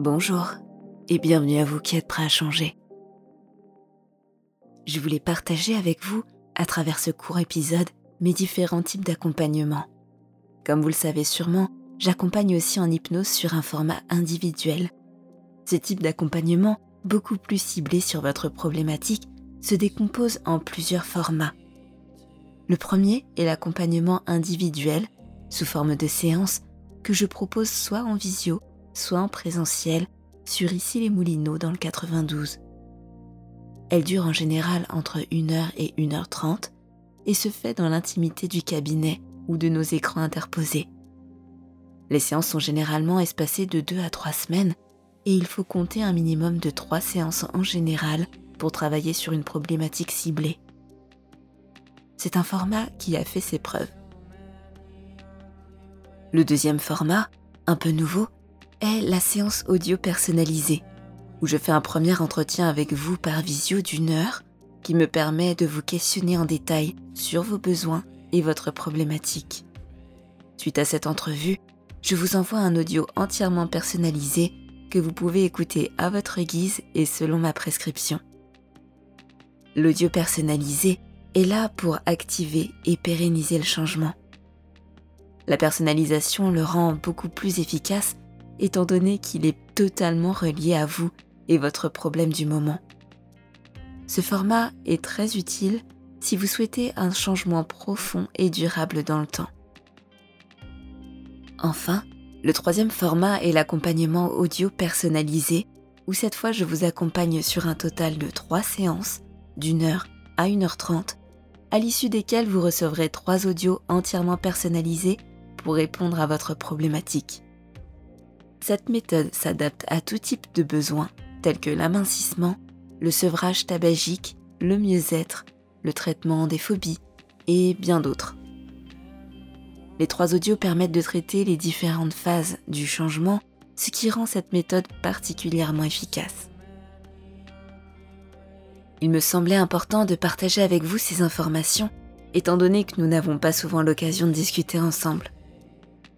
Bonjour et bienvenue à vous qui êtes prêts à changer. Je voulais partager avec vous, à travers ce court épisode, mes différents types d'accompagnement. Comme vous le savez sûrement, j'accompagne aussi en hypnose sur un format individuel. Ce type d'accompagnement, beaucoup plus ciblé sur votre problématique, se décompose en plusieurs formats. Le premier est l'accompagnement individuel, sous forme de séance, que je propose soit en visio, soit en présentiel, sur ici les Moulineaux dans le 92. Elle dure en général entre 1h et 1h30 et se fait dans l'intimité du cabinet ou de nos écrans interposés. Les séances sont généralement espacées de 2 à 3 semaines et il faut compter un minimum de 3 séances en général pour travailler sur une problématique ciblée. C'est un format qui a fait ses preuves. Le deuxième format, un peu nouveau, est la séance audio personnalisée, où je fais un premier entretien avec vous par visio d'une heure qui me permet de vous questionner en détail sur vos besoins et votre problématique. Suite à cette entrevue, je vous envoie un audio entièrement personnalisé que vous pouvez écouter à votre guise et selon ma prescription. L'audio personnalisé est là pour activer et pérenniser le changement. La personnalisation le rend beaucoup plus efficace étant donné qu'il est totalement relié à vous et votre problème du moment. Ce format est très utile si vous souhaitez un changement profond et durable dans le temps. Enfin, le troisième format est l'accompagnement audio personnalisé, où cette fois je vous accompagne sur un total de trois séances, d'une heure à 1h30, à l'issue desquelles vous recevrez trois audios entièrement personnalisés pour répondre à votre problématique. Cette méthode s'adapte à tout type de besoins, tels que l'amincissement, le sevrage tabagique, le mieux-être, le traitement des phobies et bien d'autres. Les trois audios permettent de traiter les différentes phases du changement, ce qui rend cette méthode particulièrement efficace. Il me semblait important de partager avec vous ces informations, étant donné que nous n'avons pas souvent l'occasion de discuter ensemble.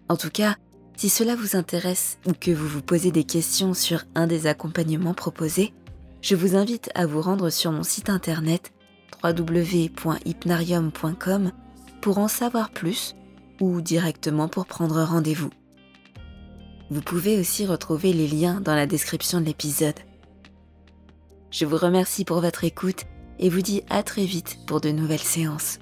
En tout cas, si cela vous intéresse ou que vous vous posez des questions sur un des accompagnements proposés, je vous invite à vous rendre sur mon site internet www.hypnarium.com pour en savoir plus ou directement pour prendre rendez-vous. Vous pouvez aussi retrouver les liens dans la description de l'épisode. Je vous remercie pour votre écoute et vous dis à très vite pour de nouvelles séances.